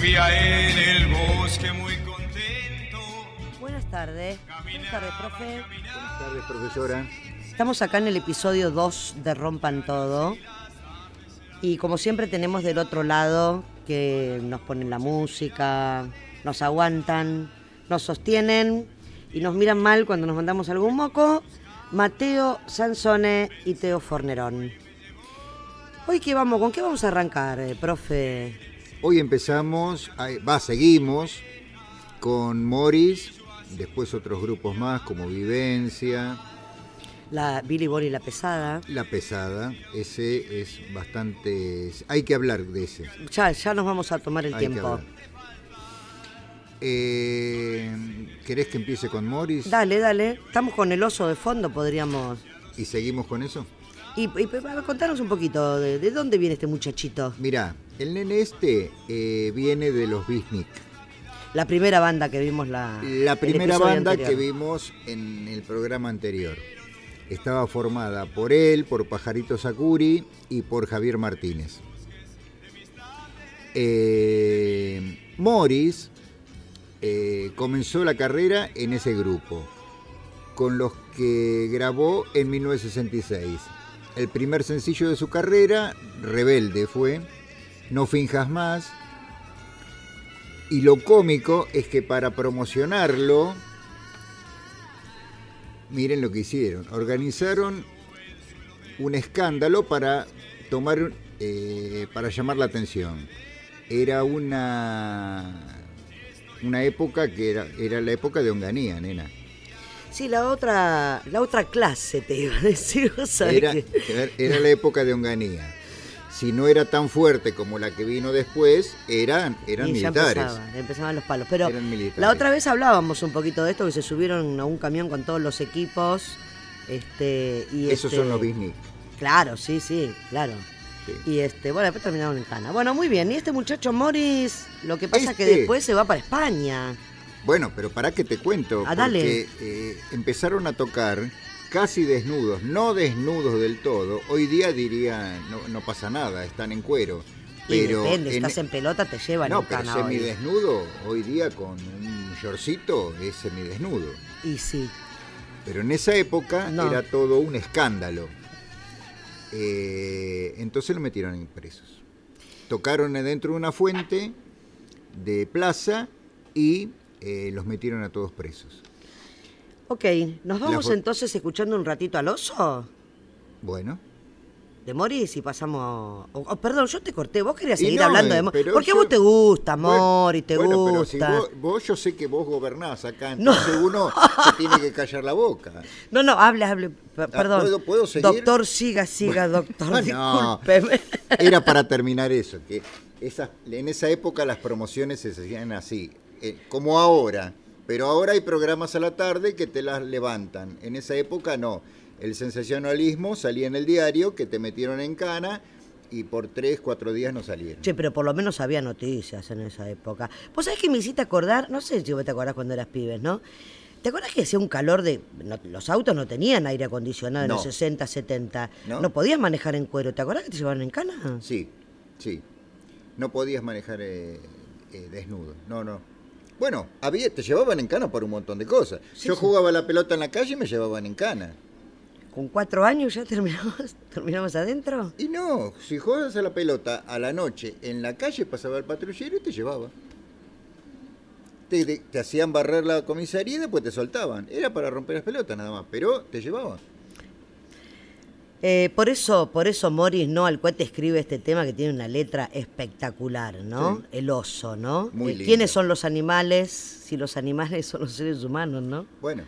vivía en el bosque muy contento. Buenas tardes. Buenas tardes, profe. Buenas tardes, profesora. Estamos acá en el episodio 2 de Rompan Todo. Y como siempre tenemos del otro lado que nos ponen la música, nos aguantan, nos sostienen y nos miran mal cuando nos mandamos algún moco. Mateo Sansone y Teo Fornerón. Hoy qué vamos, ¿con qué vamos a arrancar, eh, profe? Hoy empezamos, va, seguimos con Morris, después otros grupos más como Vivencia, La Billy Bonnie la pesada. La Pesada. Ese es bastante. Hay que hablar de ese. Ya, ya nos vamos a tomar el Hay tiempo. Eh, ¿Querés que empiece con Morris? Dale, dale. Estamos con el oso de fondo, podríamos. ¿Y seguimos con eso? Y, y ver, contanos un poquito de, de dónde viene este muchachito. Mirá, el nene este eh, viene de los Bisnick. La primera banda que vimos la. La primera banda anterior. que vimos en el programa anterior. Estaba formada por él, por Pajarito Sakuri y por Javier Martínez. Eh, Morris eh, comenzó la carrera en ese grupo, con los que grabó en 1966. El primer sencillo de su carrera, Rebelde, fue No finjas más, y lo cómico es que para promocionarlo, miren lo que hicieron. Organizaron un escándalo para tomar, eh, para llamar la atención. Era una una época que era, era la época de Onganía, nena. Sí, la otra, la otra clase te iba a decir, Era, era- era la época de Onganía. Si no era tan fuerte como la que vino después, eran, eran y ya militares. empezaban, empezaban los palos. Pero la otra vez hablábamos un poquito de esto, que se subieron a un camión con todos los equipos. Este, y Esos este- son los Bisnick. Claro, sí, sí, claro. Sí. Y este, bueno, después terminaron en cana. Bueno, muy bien. Y este muchacho Morris, lo que pasa es que Este. después se va para España. Bueno, pero para que te cuento, Ah, porque eh, empezaron a tocar casi desnudos, no desnudos del todo. Hoy día diría, no, no pasa nada, están en cuero. Y Pero depende, en- estás en pelota, te llevan no, en pero cana hoy. semidesnudo, hoy día con un shortcito es semidesnudo. Y sí. Pero en esa época No. era todo un escándalo. Eh, entonces lo metieron en presos. Tocaron dentro de una fuente de plaza y eh, los metieron a todos presos. Ok, ¿nos vamos entonces escuchando un ratito al oso Bueno, de Morris y pasamos... o- o, perdón, yo te corté, vos querías seguir no, hablando de Morris. Porque yo- vos te gusta bueno, Morris, te bueno, gusta. pero si vos, vos yo sé que vos gobernás acá, No. entonces uno se tiene que callar la boca. No, no, hable, hable. P- Perdón. Ah, ¿puedo- puedo seguir? Doctor, siga, siga, doctor. Ah, no. Discúlpeme. Era para terminar eso, que esas, en esa época las promociones se hacían así, eh, como ahora, pero ahora hay programas a la tarde que te las levantan, en esa época no. El sensacionalismo salía en el diario, que te metieron en cana y por tres, cuatro días no salieron. Che, pero por lo menos había noticias en esa época. Vos sabés que me hiciste acordar, no sé si vos te acordás cuando eras pibes, ¿no? ¿Te acordás que hacía un calor de... no- los autos no tenían aire acondicionado en No. los 60, 70. No. podías manejar en cuero. ¿Te acordás que te llevaban en cana? Sí, sí. No podías manejar eh, eh, desnudo, no, no. Bueno, había, te llevaban en cana por un montón de cosas. Sí, Yo sí. jugaba la pelota en la calle y me llevaban en cana. ¿Con cuatro años ya terminamos, terminamos adentro? Y no, si juegas a la pelota a la noche en la calle pasaba el patrullero y te llevaba. Te, te- te hacían barrer la comisaría y después te soltaban. Era para romper las pelotas nada más, pero te llevaba. Eh, por eso, por eso Morris, ¿no? Al cual te escribe este tema que tiene una letra espectacular, ¿no? Sí. El oso, ¿no? Muy Eh, lindo. ¿Quiénes son los animales? Si los animales son los seres humanos, ¿no? Bueno,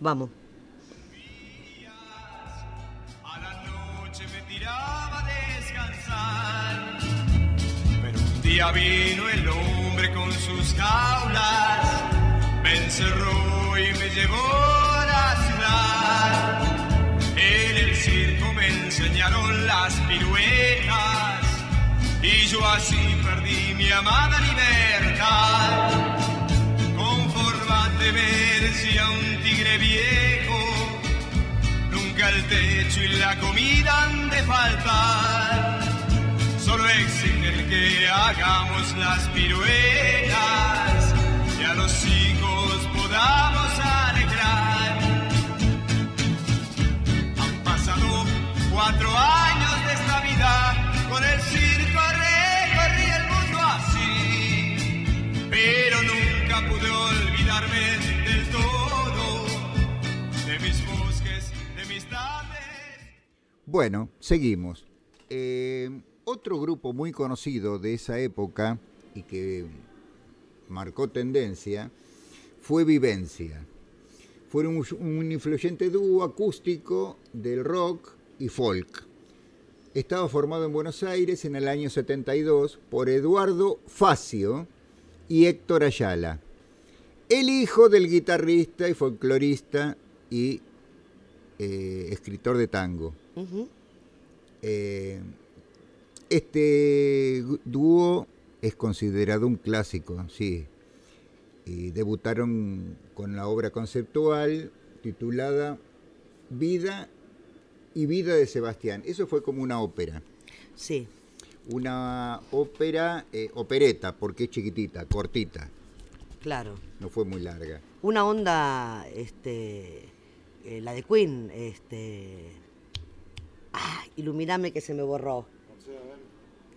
Vamos. A la noche me tiraba a descansar. Pero un día vino el hombre con sus jaulas. Me encerró y me llevó circo me enseñaron las piruetas. Y yo así perdí mi amada libertad. Conformate, me decía un tigre viejo. Nunca el techo y la comida han de faltar. Solo exige que hagamos las piruetas y a los hijos podamos alegrar. Cuatro años de esta vida con el circo recorrí el mundo así, pero nunca pude olvidarme del todo de mis bosques, de mis tardes. Bueno, seguimos. Eh, otro grupo muy conocido de esa época y que marcó tendencia fue Vivencia. Fueron un, un influyente dúo acústico del rock y folk. Estaba formado en Buenos Aires en el año 72 por Eduardo Facio y Héctor Ayala, el hijo del guitarrista y folclorista y eh, escritor de tango. Eh, este dúo es considerado un clásico, sí. Y debutaron con la obra conceptual titulada Vida y Vida de Sebastián. Eso fue como una ópera. Sí, Una ópera, eh, opereta, porque es chiquitita, cortita, claro. no fue muy larga. Una onda, este, eh, la de Queen, este, ah, iluminame que se me borró.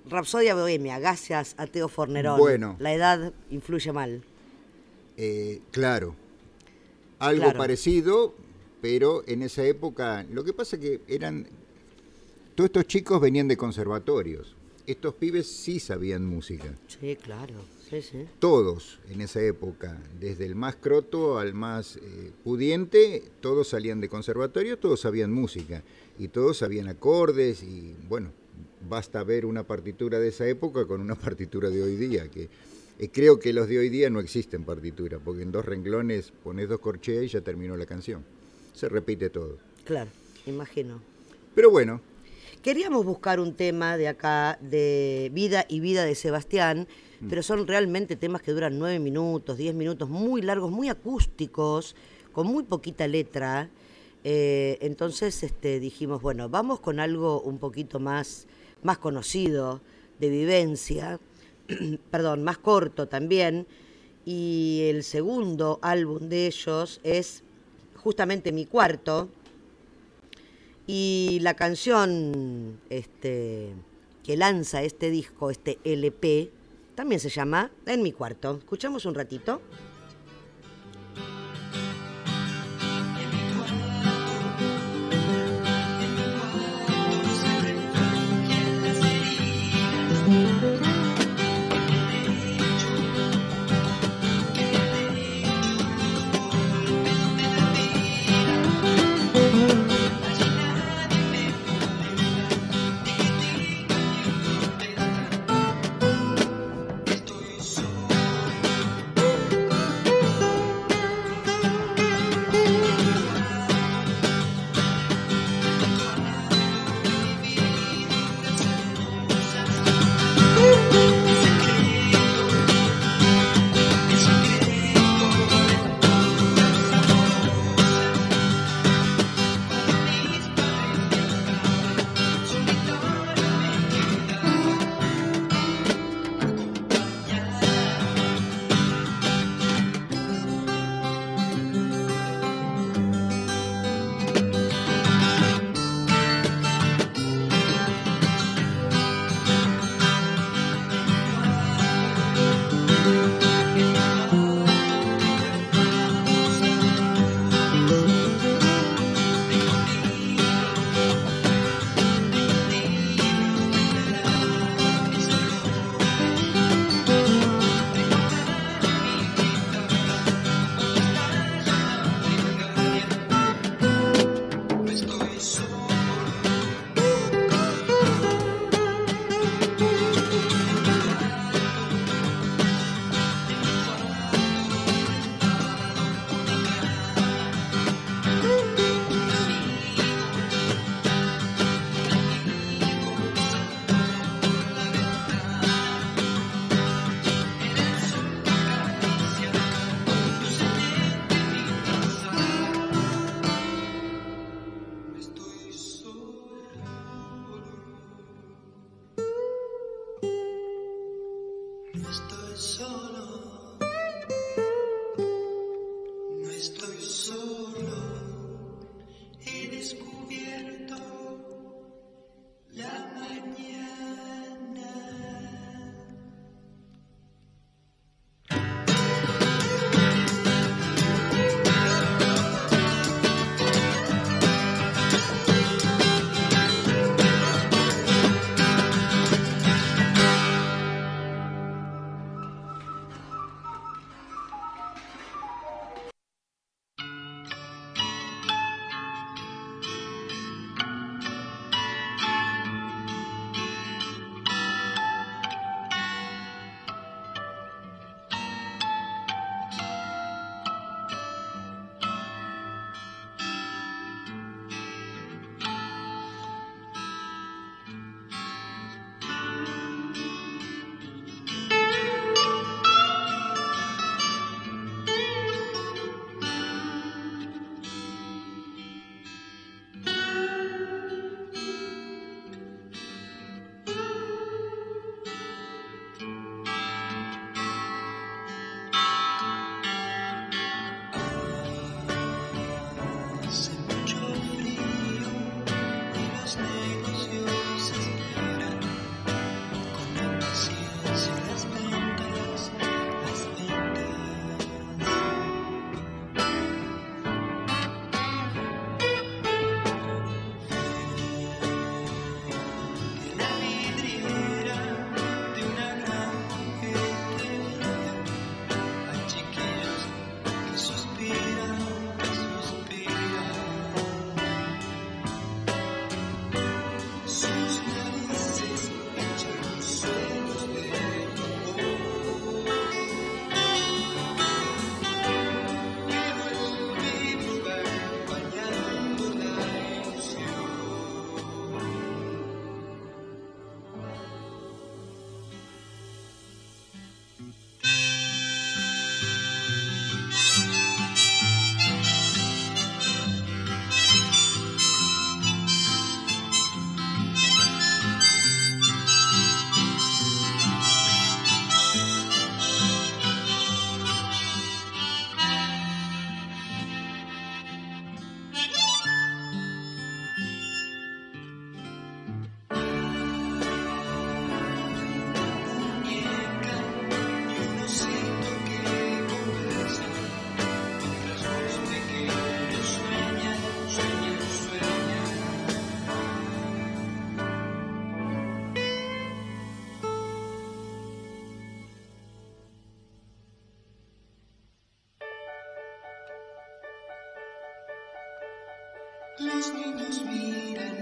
Rapsodia Bohemia, gracias a Teo Fornerón. Bueno. La edad influye mal. Eh, claro, algo Claro. parecido, pero en esa época, lo que pasa que eran, todos estos chicos venían de conservatorios, estos pibes sí sabían música, Sí, claro, sí, sí. todos en esa época, desde el más croto al más eh, pudiente, todos salían de conservatorio, todos sabían música, y todos sabían acordes, y bueno, basta ver una partitura de esa época con una partitura de hoy día, que eh, creo que los de hoy día no existen partitura, porque en dos renglones pones dos corcheas y ya terminó la canción. Se repite todo. Claro, imagino. Pero bueno, Queríamos buscar un tema de acá, de vida y vida de Sebastián, pero son realmente temas que duran nueve minutos, diez minutos, muy largos, muy acústicos, con muy poquita letra. Eh, entonces este, dijimos, bueno, vamos con algo un poquito más, más conocido, de vivencia, perdón, más corto también. Y el segundo álbum de ellos es justamente mi cuarto, y la canción este, que lanza este disco, este LP, también se llama En mi cuarto. Escuchamos un ratito.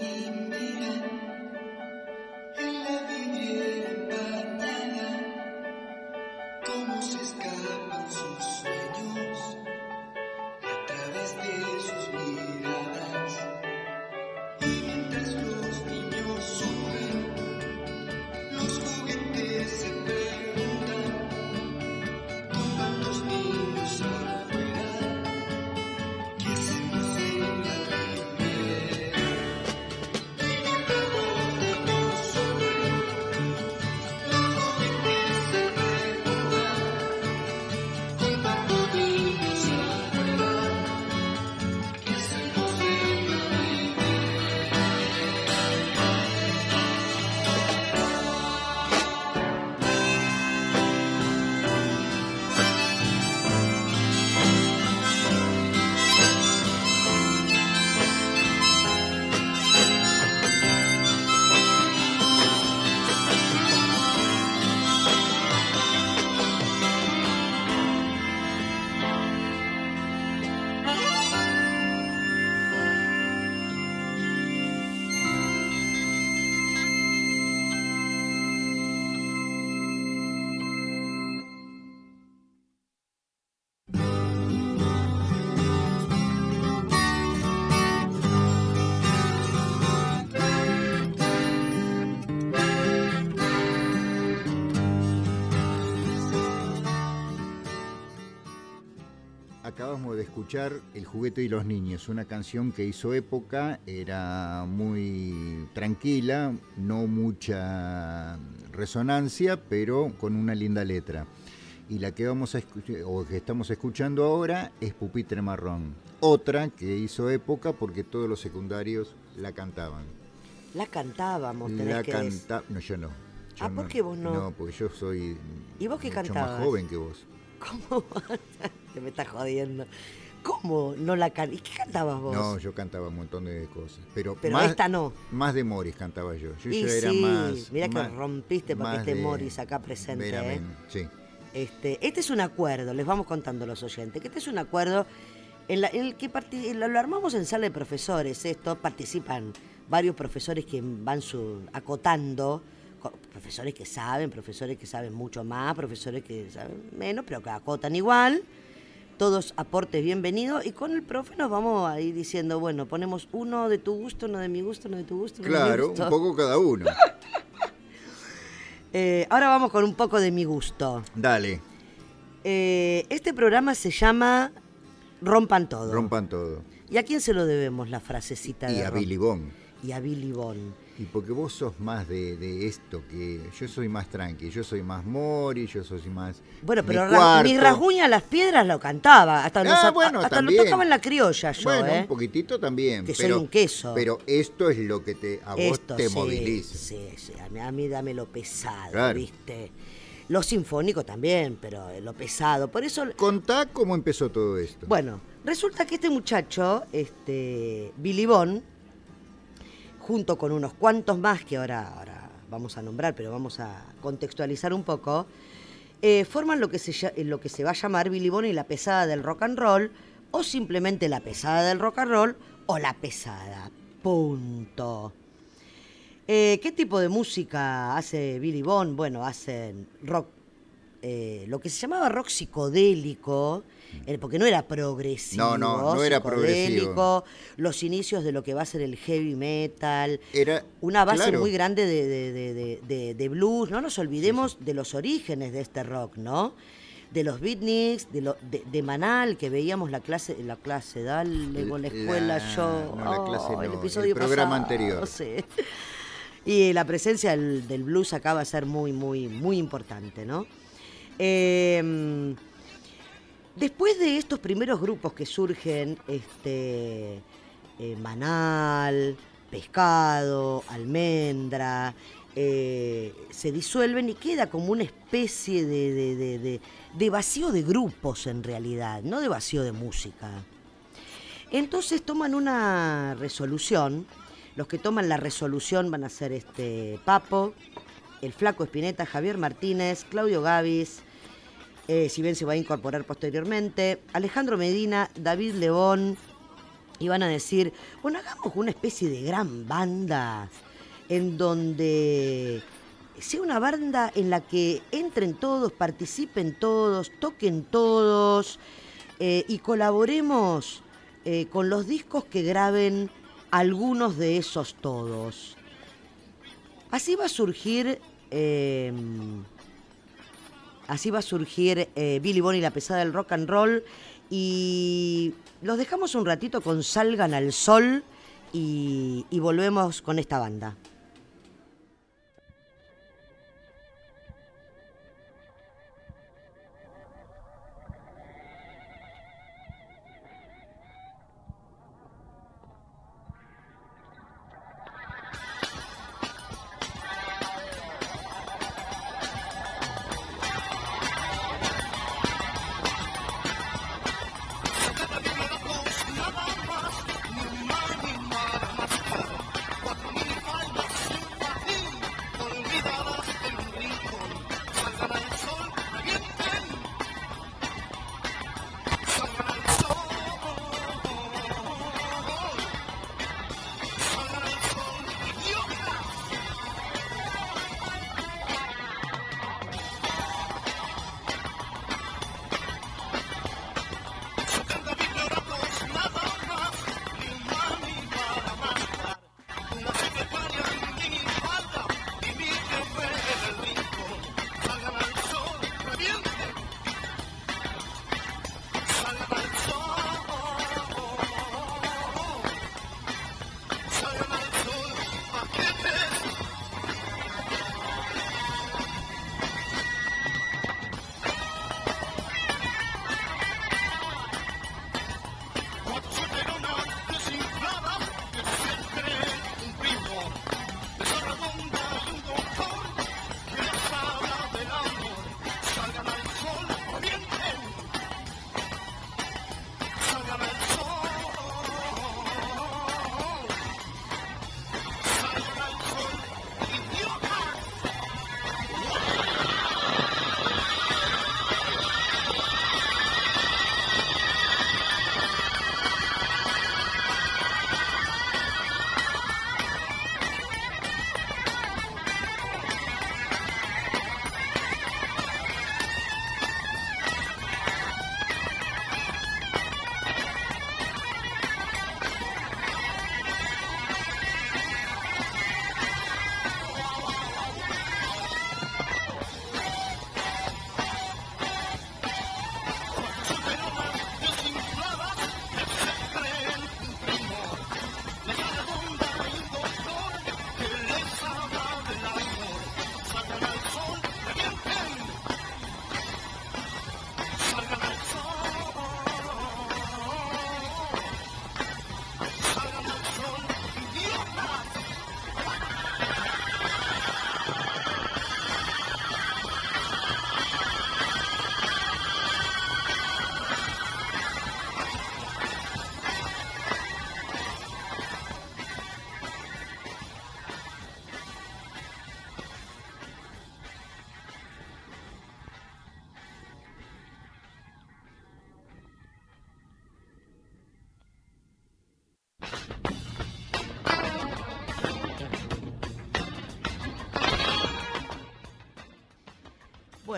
name. De escuchar El juguete y los niños, una canción que hizo época, era muy tranquila, no mucha resonancia, pero con una linda letra. Y la que vamos a escuchar, o que estamos escuchando ahora es Pupitre Marrón. Otra que hizo época porque todos los secundarios la cantaban. La cantábamos, tenés La que canta... No, yo no. Yo Ah, ¿por qué vos no? No, porque yo soy ¿Y vos qué mucho cantabas? más joven que vos. ¿Cómo? Te me estás jodiendo. ¿Cómo no la can... ¿Y qué cantabas vos? No, yo cantaba un montón de cosas. Pero, Pero más, esta no. Más de Morris cantaba yo. Yo Y ya era sí, más. mirá que rompiste porque esté de Morris acá presente, ¿eh? Sí. Este, este es un acuerdo, les vamos contando a los oyentes, que este es un acuerdo en, la- en el que lo, armamos en sala de profesores, esto, participan varios profesores que van su- acotando, co- profesores que saben, profesores que saben mucho más, profesores que saben menos, pero que acotan igual, todos aportes bienvenidos, y con el profe nos vamos a ir diciendo, bueno, ponemos uno de tu gusto, uno de mi gusto, uno de tu gusto, uno de mi Claro, gusto. un poco cada uno. Eh, ahora vamos con un poco de mi gusto. Dale, Eh, este programa se llama Rompan Todo. rompan todo. ¿Y a quién se lo debemos la frasecita Y de a Billy Bond. Y a Billy Bond. Y porque vos sos más de, de esto que. Yo soy más tranqui, yo soy más Mori, yo soy más. Bueno, pero ra- mi rasguña a las piedras lo cantaba. Hasta, Ah, a- bueno, hasta lo tocaba en la criolla yo, Bueno, ¿eh? un poquitito también. Que soy pero, un queso. Pero esto es lo que te, a vos Esto te sí, moviliza. Sí, sí, a mí, a mí dame lo pesado, Claro. ¿viste? Lo sinfónico también, pero eh, lo pesado. Por eso Contá cómo empezó todo esto. Bueno, resulta que este muchacho, este, Billy Bond, junto con unos cuantos más que ahora, ahora vamos a nombrar, pero vamos a contextualizar un poco, eh, forman lo que, se, lo que se va a llamar Billy Bond y la pesada del rock and roll, o simplemente la pesada del rock and roll, o la pesada. Punto. Eh, ¿Qué tipo de música hace Billy Bond? Bueno, hacen rock, eh, lo que se llamaba rock psicodélico, eh, porque no era progresivo. No, no, no era progresivo. Los inicios de lo que va a ser el heavy metal. Era. Una base claro, muy grande de, de- de- de- de- de blues. No nos olvidemos de los orígenes de este rock, ¿no? De los beatniks, de, lo- de, de Manal, que veíamos la clase, la clase, dale con la escuela, La- yo. no, la clase oh, el episodio el programa pasado, anterior. Y la presencia del, del blues acá va a ser muy, muy, muy importante, ¿no? Eh, después de estos primeros grupos que surgen, este, eh, Manal, Pescado, Almendra, eh, se disuelven y queda como una especie de vacío de grupos en realidad, no de vacío de música. Entonces toman una resolución. Los que toman la resolución van a ser este Papo, el Flaco Espineta, Javier Martínez, Claudio Gavis, eh, si bien se va a incorporar posteriormente, Alejandro Medina, David León, y van a decir, bueno, hagamos una especie de gran banda en donde sea una banda en la que entren todos, participen todos, toquen todos eh, y colaboremos eh, con los discos que graben algunos de esos todos. Así va a surgir, eh, así va a surgir eh, Billy Bond y la pesada del rock and roll y los dejamos un ratito con Salgan al Sol y volvemos con esta banda.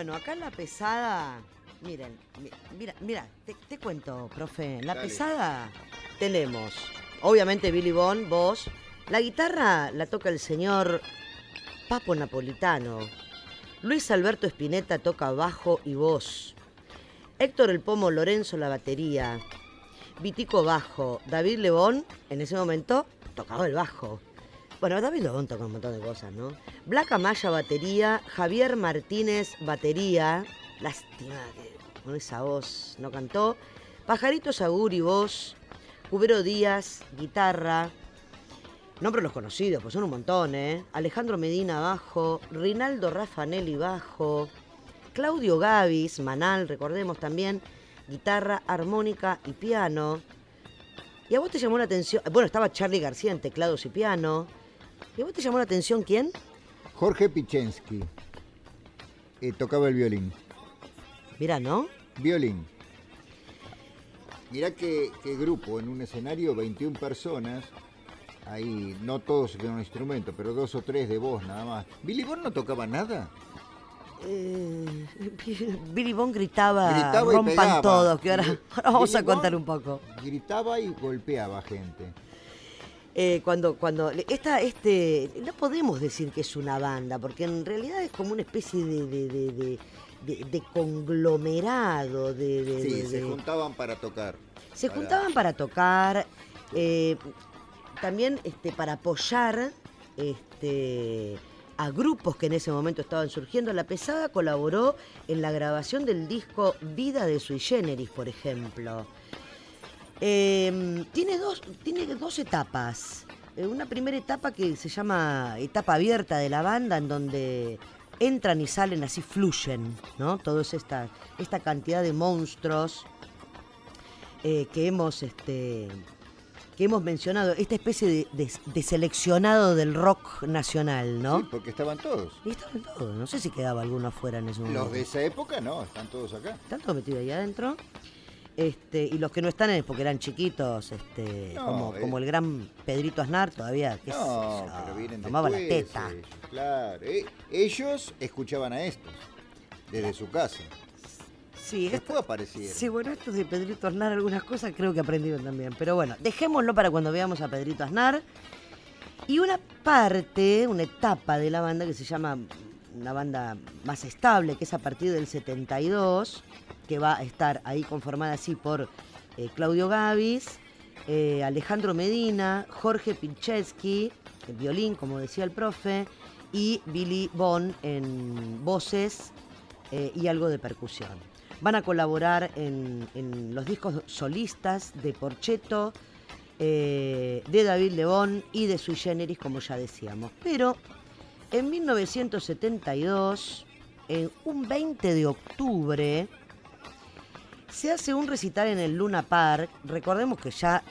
Bueno, acá en la pesada, miren, mi- mira, mira, te, te cuento, profe. En la Dale. pesada tenemos, obviamente, Billy Bond, voz. La guitarra la toca el señor Papo Napolitano. Luis Alberto Spinetta toca bajo y voz. Héctor El Pomo Lorenzo la batería. Vitico bajo. David Lebón, en ese momento, tocaba el bajo. Bueno, David Lebón toca un montón de cosas, ¿no? Blanca Maya batería. Javier Martínez batería. Lástima que con esa voz no cantó. Pajarito Saguri voz. Cubero Díaz guitarra. Nombres los conocidos, pues son un montón, ¿eh? Alejandro Medina bajo, Rinaldo Raffanelli bajo, Claudio Gavis, Manal, recordemos también, guitarra, armónica y piano. ¿Y a vos te llamó la atención? Bueno, estaba Charlie García en teclados y piano. ¿Y a vos te llamó la atención quién? Jorge Pichensky eh, tocaba el violín. Mirá, ¿no? Violín. Mirá qué, qué grupo, en un escenario, 21 personas. Ahí, no todos con un instrumento, pero dos o tres de voz nada más. ¿Billy Bond no tocaba nada? Eh, Billy Bond gritaba, Gritaba y rompan todos, que ahora, vamos Billy a contar Bond un poco. Gritaba y golpeaba gente. Eh, cuando, cuando esta, este, no podemos decir que es una banda, porque en realidad es como una especie de, de, de, de- de- de conglomerado, de, Sí, se juntaban para tocar. se Para- juntaban para tocar, eh, también este, para apoyar este, a grupos que en ese momento estaban surgiendo. La Pesada colaboró en la grabación del disco Vida de Sui Generis, por ejemplo. Eh, tiene, dos, tiene dos etapas. Eh, Una primera etapa que se llama etapa abierta de la banda, en donde entran y salen así, fluyen, ¿no? Toda esta, esta cantidad de monstruos eh, que hemos este que hemos mencionado, esta especie de, de- de seleccionado del rock nacional, ¿no? Sí, porque estaban todos. Y estaban todos, no sé si quedaba alguno afuera en ese momento. Los de esa época no, están todos acá. Están todos metidos ahí adentro. Este, y los que no están es porque eran chiquitos, este, No, como, eh. como el gran Pedrito Aznar todavía, No, pero vienen tomaba la después, teta. ellos, claro. Eh, ellos escuchaban a estos desde su casa. Sí, Después aparecieron. Sí, bueno, estos de Pedrito Aznar, algunas cosas creo que aprendieron también. Pero bueno, dejémoslo para cuando veamos a Pedrito Aznar. Y una parte, una etapa de la banda que se llama una banda más estable, que es a partir del 72, que va a estar ahí conformada así por eh, Claudio Gavis, eh, Alejandro Medina, Jorge Pincheski, en violín, como decía el profe, y Billy Bond en voces eh, y algo de percusión. Van a colaborar en, los discos solistas de Porcheto, eh, de David Lebón y de Sui Generis, como ya decíamos. Pero en 1972, en un 20 de octubre, se hace un recital en el Luna Park. Recordemos que ya,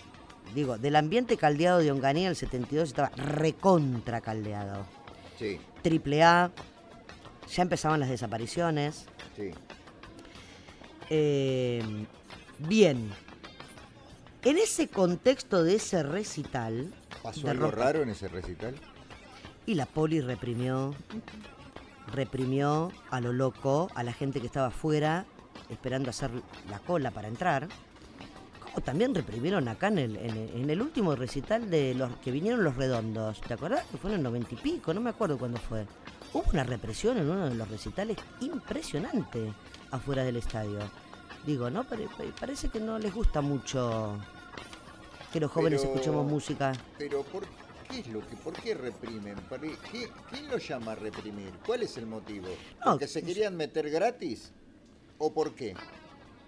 digo, del ambiente caldeado de Onganía el 72 estaba recontra caldeado. Sí, Triple A, ya empezaban las desapariciones. sí. Eh, bien, en ese contexto de ese recital, ¿Pasó algo rock- raro en ese recital? Y la poli reprimió, reprimió a lo loco a la gente que estaba afuera esperando hacer la cola para entrar. Como también reprimieron acá en el, en el, en el último recital de los que vinieron los redondos. ¿Te acordás? Que fue en el noventa y pico, no me acuerdo cuándo fue. Hubo una represión en uno de los recitales impresionante afuera del estadio. Digo, ¿no? Pare- parece que no les gusta mucho que los jóvenes Pero- escuchemos música. Pero ¿por qué es lo que, por qué reprimen? ¿Para- qué- ¿Quién lo llama a reprimir? ¿Cuál es el motivo? No, ¿Porque se querían meter gratis? ¿O por qué?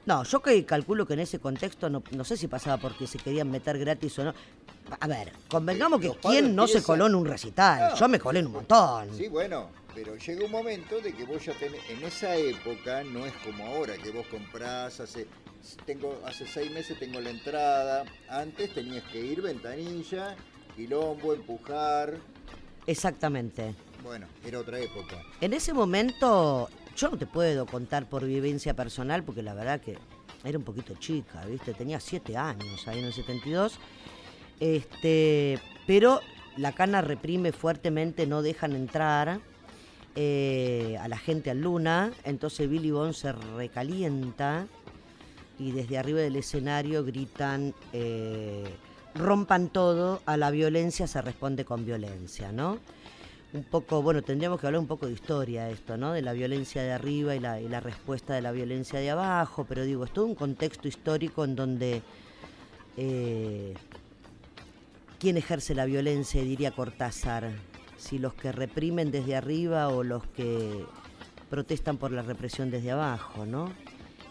No, yo que calculo que en ese contexto no, no sé si pasaba porque se querían meter gratis o no. A ver, convengamos que Los padres quién no se coló en un recital. No. Yo me colé en un montón. Sí, bueno, pero llega un momento de que vos ya tenés, en esa época no es como ahora, que vos comprás, hace, tengo, hace seis meses tengo la entrada, antes tenías que ir ventanilla, quilombo, empujar, Exactamente. bueno, era otra época. En ese momento, yo no te puedo contar por vivencia personal, porque la verdad que era un poquito chica, ¿viste? Tenía siete años ahí en el 72. Este, pero la cana reprime fuertemente, no dejan entrar. eh, a la gente al Luna, entonces Billy Bond se recalienta y desde arriba del escenario gritan, eh, rompan todo, a la violencia se responde con violencia, ¿no? Un poco, bueno, tendríamos que hablar un poco de historia esto, ¿no? De la violencia de arriba y la, y la respuesta de la violencia de abajo, pero digo, es todo un contexto histórico en donde... Eh, ¿Quién ejerce la violencia, diría Cortázar? Si los que reprimen desde arriba o los que protestan por la represión desde abajo, ¿no?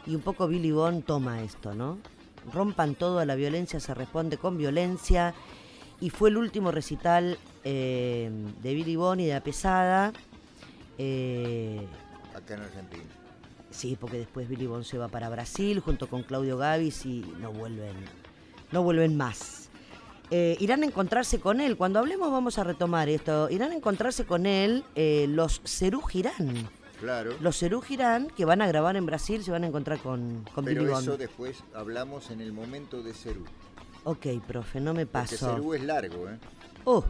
Y un poco Billy Bond toma esto, ¿no? Rompan todo a la violencia, se responde con violencia. Y fue el último recital eh, de Billy Bond y de La Pesada. Eh, Acá en Argentina. sí, porque después Billy Bond se va para Brasil junto con Claudio Gavis y no vuelven, no vuelven más. Eh, irán a encontrarse con él. Cuando hablemos vamos a retomar esto. Irán a encontrarse con él eh, los Cerú Girán. Claro. Los Cerú Girán que van a grabar en Brasil se van a encontrar con, con Billy Pero Bond. eso después hablamos en el momento de Cerú. Ok, profe, no me Porque paso. Cerú es largo, ¿eh? Oh.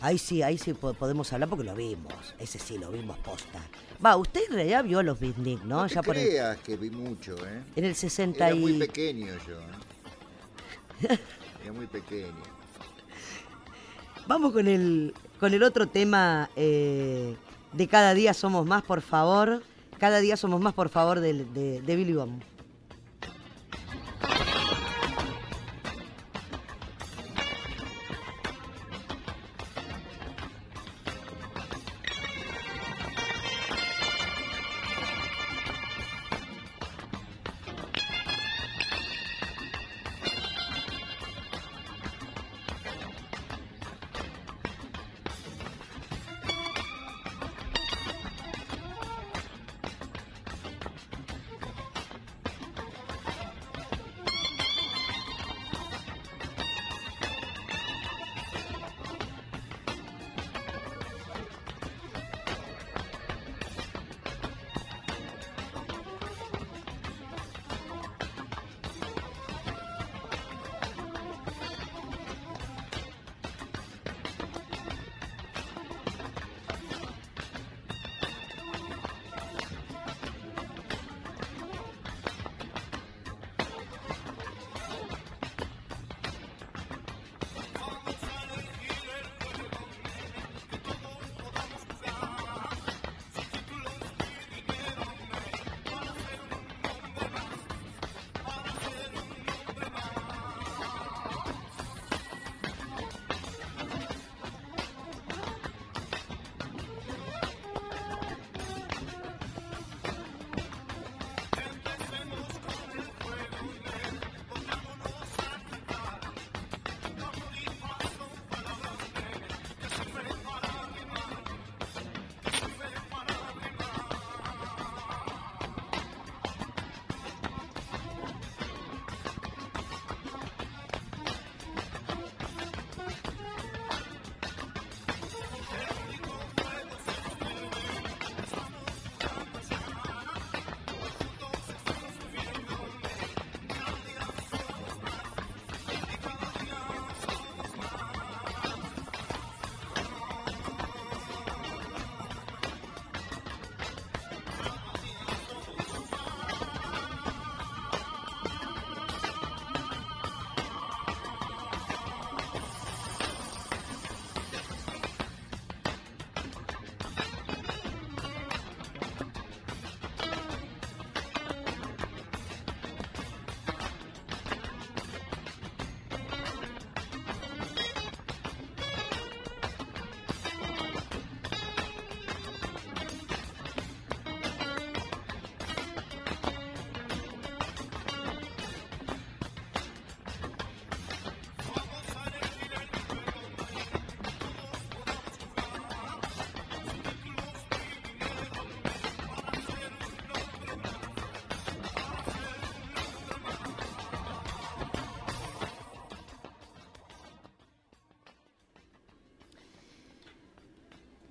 Ahí sí, ahí sí po- podemos hablar porque lo vimos. Ese sí lo vimos posta. Va, usted en realidad vio los Beatnik, ¿no? No te ya por el- que vi mucho, ¿eh? en el 60 Era muy pequeño yo, ¿eh? Era muy pequeño. Vamos con el, con el otro tema eh, de Cada día somos más, por favor. Cada día somos más, por favor, de, Billy Bond.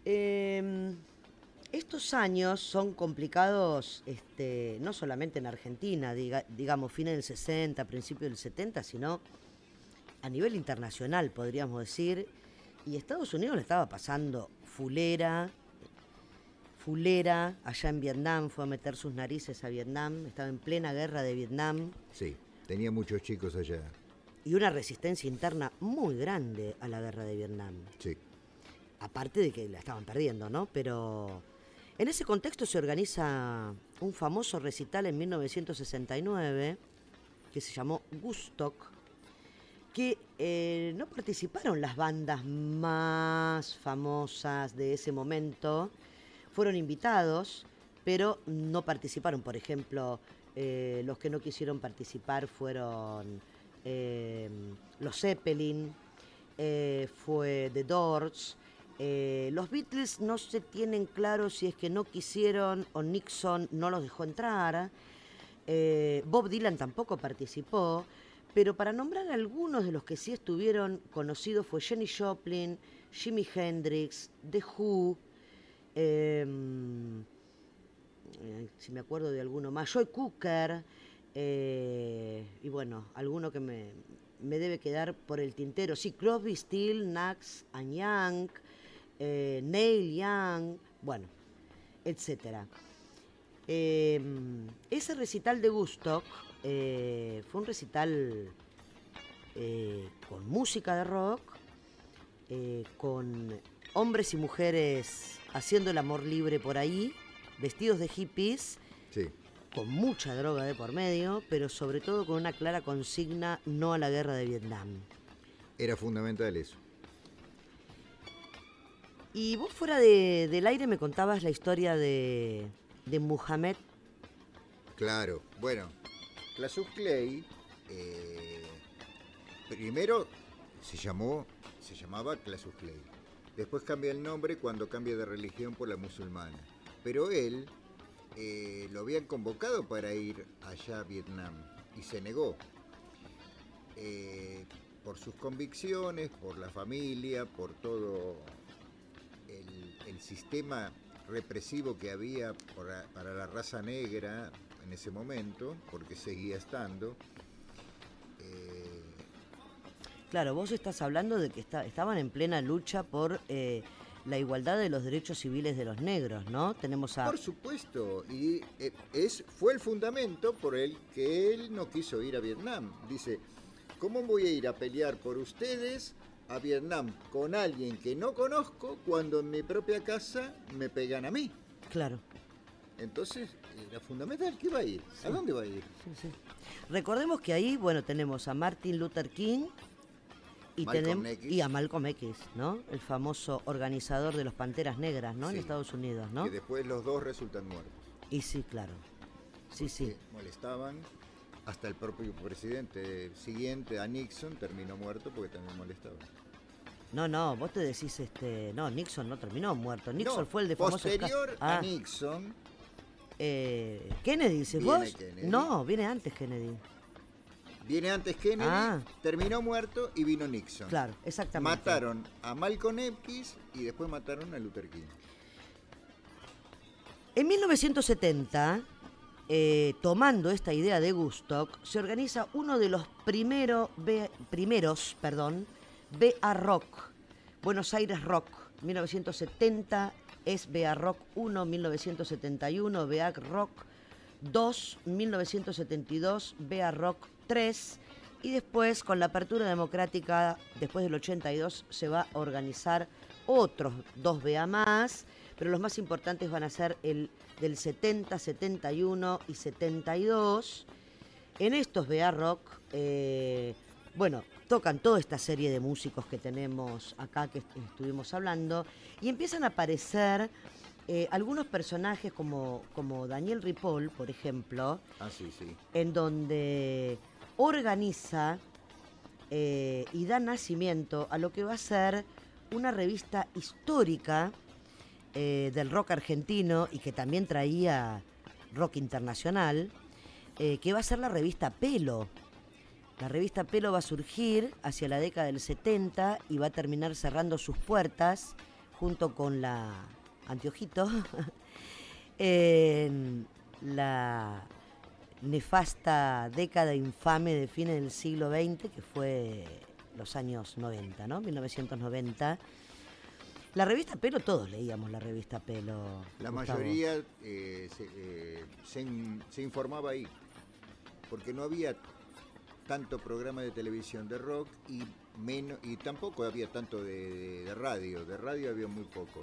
Eh, estos años son complicados, este, no solamente en Argentina, diga- digamos, fines del 60, principios del 70, sino a nivel internacional, podríamos decir. Y Estados Unidos le estaba pasando fulera, fulera allá en Vietnam, fue a meter sus narices a Vietnam, estaba en plena guerra de Vietnam. Sí, tenía muchos chicos allá. Y una resistencia interna muy grande a la guerra de Vietnam. Sí. Aparte de que la estaban perdiendo, ¿no? Pero en ese contexto se organiza un famoso recital en 1969 que se llamó Gustock, que eh, no participaron las bandas más famosas de ese momento, fueron invitados, pero no participaron. Por ejemplo, eh, los que no quisieron participar fueron eh, los Zeppelin, fue The Doors, los Beatles no se tienen claro si es que no quisieron o Nixon no los dejó entrar. Bob Dylan tampoco participó. Pero para nombrar algunos de los que sí estuvieron conocidos fue Jenny Joplin, Jimi Hendrix, The Who, em, eh, si me acuerdo de alguno más, Joy Cooker, eh, y bueno, alguno que me, debe quedar por el tintero. Sí, Crosby, Steele, Nax, Young, eh, Neil Young, bueno, etcétera. Em, ese recital de Gustock eh, fue un recital eh, con música de rock, con hombres y mujeres haciendo el amor libre por ahí, vestidos de hippies, con mucha droga de por medio, pero sobre todo con una clara consigna no a la guerra de Vietnam. Era fundamental eso. Y vos fuera del aire me contabas la historia de, de Muhammad. Claro, bueno, Clasus Clay eh, primero se llamó, se llamaba Clasus Clay. Después cambia el nombre cuando cambia de religión por la musulmana. Pero él eh, lo habían convocado para ir allá a Vietnam y se negó. Eh, por sus convicciones, por la familia, por todo el sistema represivo que había para la raza negra en ese momento, porque seguía estando. Eh, claro, vos estás hablando de que estaban en plena lucha por eh, la igualdad de los derechos civiles de los negros, ¿no? Tenemos a... Por supuesto, y eh, es, fue el fundamento por el que él no quiso ir a Vietnam. Dice, ¿cómo voy a ir a pelear por ustedes a Vietnam con alguien que no conozco cuando en mi propia casa me pegan a mí. Claro. Entonces, era fundamental que iba a ir. ¿A dónde va a ir? Sí, Recordemos que ahí, bueno, tenemos a Martin Luther King y, tenemos, y a Malcolm X, ¿no? El famoso organizador de los Panteras Negras, ¿no? En Estados Unidos, ¿no? Que después los dos resultan muertos. Y sí, claro. Sí, sí. Molestaban hasta el propio presidente siguiente a Nixon terminó muerto porque también molestaba. No, no, vos te decís, este, no, Nixon no terminó muerto. Nixon fue el de famoso Posterior a ah. Nixon. Eh, Kennedy, dices vos? No, viene antes Kennedy. Viene antes Kennedy, ah. terminó muerto y vino Nixon. Claro, exactamente. Mataron a Malcolm X y después mataron a Luther King. En 1970, eh, tomando esta idea de Gustock, se organiza uno de los primero, primeros perdón, BA Rock, Buenos Aires Rock, 1970 es BA Rock 1, 1971, BA Rock 2, 1972, BA Rock 3 y después con la apertura democrática, después del 82, se va a organizar otros dos BA más, pero los más importantes van a ser el del 70, 71 y 72. En estos BA Rock, eh, bueno, tocan toda esta serie de músicos que tenemos acá, que estuvimos hablando, y empiezan a aparecer eh, algunos personajes como, como Daniel Ripoll, por ejemplo, ah, sí, sí. en donde organiza eh, y da nacimiento a lo que va a ser una revista histórica eh, del rock argentino y que también traía rock internacional, eh, que va a ser la revista Pelo. La revista Pelo va a surgir hacia la década del 70 y va a terminar cerrando sus puertas junto con la Anteojito en la nefasta década infame de fines del siglo XX, que fue los años 90, ¿no? 1990 La revista Pelo, todos leíamos la revista Pelo. La Gustavo. mayoría eh, se, eh, se in- se informaba ahí, porque no había tanto programa de televisión de rock y menos y tampoco había tanto de, de- de radio. De radio había muy poco.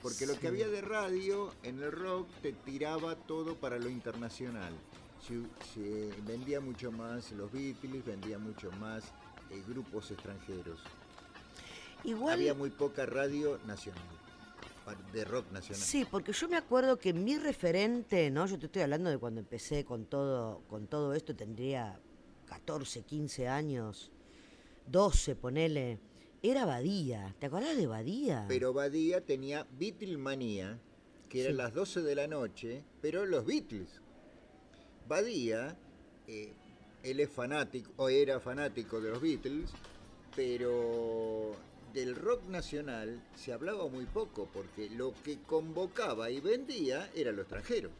Porque lo que había de radio en el rock te tiraba todo para lo internacional. Se, se vendía mucho más los Beatles, vendía mucho más eh, grupos extranjeros. Igual. Había muy poca radio nacional, de rock nacional. Sí, porque yo me acuerdo que mi referente, ¿no? Yo te estoy hablando de cuando empecé con todo, con todo esto, tendría 14, 15 años, 12, ponele. Era Badía. ¿Te acordás de Badía? Pero Badía tenía Beatlemanía, que eran Sí. las 12 de la noche, pero los Beatles. Badía, eh, él es fanático, o era fanático de los Beatles, pero del rock nacional se hablaba muy poco, porque lo que convocaba y vendía era lo extranjero.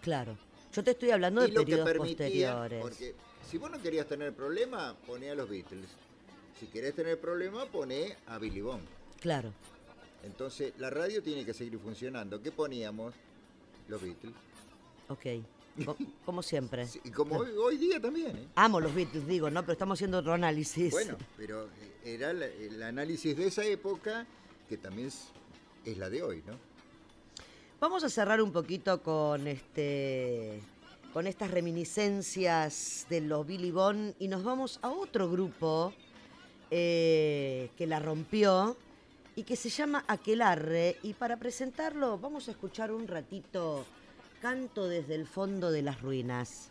Claro. Yo te estoy hablando de y lo que periodos permitía, posteriores. porque si vos no querías tener problema, poné a los Beatles. Si querés tener problema, poné a Billy Bond. Claro. Entonces, la radio tiene que seguir funcionando. ¿Qué poníamos? Los Beatles. Ok. Co- Como siempre. Sí, y como hoy, hoy día también, ¿eh? Amo los Beatles, digo, ¿no? Pero estamos haciendo otro análisis. Bueno, pero eh, era la- el análisis de esa época que también es, es la de hoy, ¿no? Vamos a cerrar un poquito con este con estas reminiscencias de los Billy Bond y nos vamos a otro grupo eh, que la rompió y que se llama Aquelarre y para presentarlo vamos a escuchar un ratito Canto desde el fondo de las ruinas.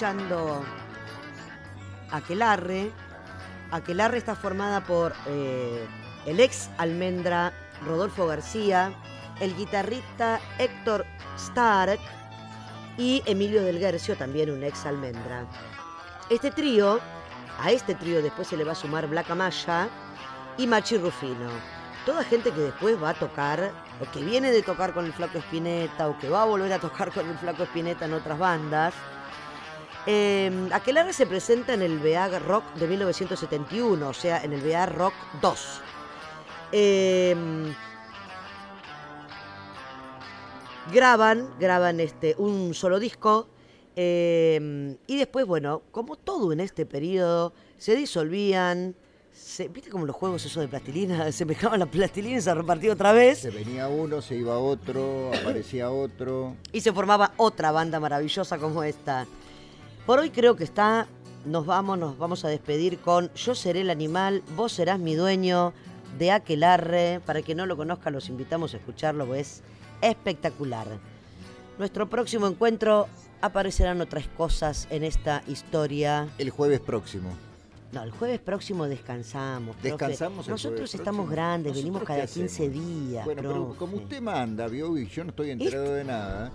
Escuchando Aquelarre. Aquelarre está formada por eh, el ex almendra Rodolfo García, el guitarrista Héctor Stark y Emilio del Guercio, también un ex almendra. Este trío, a este trío después se le va a sumar Black Amaya y Machi Rufino. Toda gente que después va a tocar, o que viene de tocar con el Flaco Espineta, o que va a volver a tocar con el Flaco Espineta en otras bandas. Eh, Aquelarre se presenta en el BA Rock de 1971, o sea, en el BA Rock 2. Eh, graban, graban este, un solo disco. eh, y después, bueno, como todo en este periodo, se disolvían. se- ¿Viste como los juegos esos de plastilina? Se mejaban la plastilina y se repartía otra vez. Se venía uno, se iba otro, aparecía otro. y se formaba otra banda maravillosa como esta. Por hoy creo que está, nos vamos, nos vamos a despedir con Yo seré el animal, vos serás mi dueño, de Aquelarre. Para que no lo conozca, los invitamos a escucharlo, pues es espectacular. Nuestro próximo encuentro aparecerán otras cosas en esta historia. El jueves próximo. No, el jueves próximo descansamos. profe. Descansamos el Nosotros estamos próximo. grandes, ¿Nosotros venimos cada hacemos? 15 días. Bueno, pero profe. como usted manda, vio, y yo no estoy enterado de nada,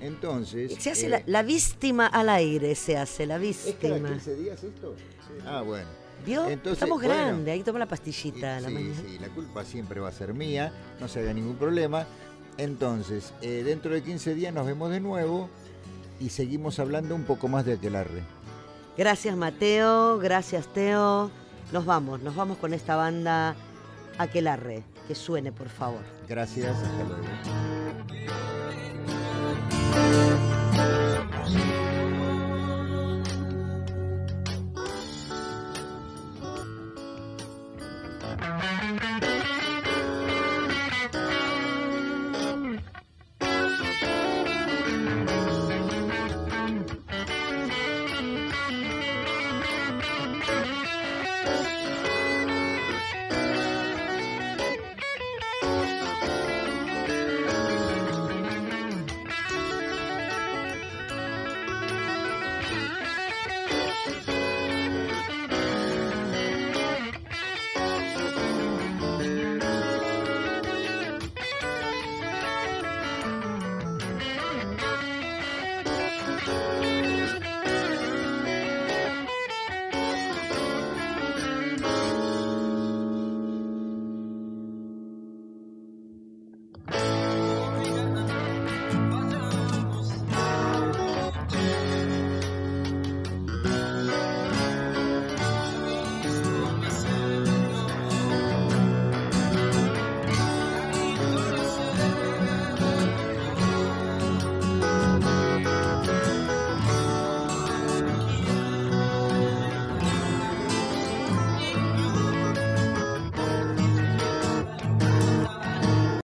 entonces... Se hace eh, la, la víctima al aire, se hace la ¿Es cada víctima. 15 días esto? Ah, bueno. ¿Vio? Entonces, Estamos bueno, grandes, ahí toma la y- pastillita a la sí, mañana. sí, la culpa siempre va a ser mía, no se haga ningún problema. Entonces, eh, dentro de 15 días nos vemos de nuevo y seguimos hablando un poco más de Aquelarre. Gracias Mateo, gracias Teo. Nos vamos, nos vamos con esta banda Aquelarre. Que suene, por favor. Gracias, hasta luego. Thank you.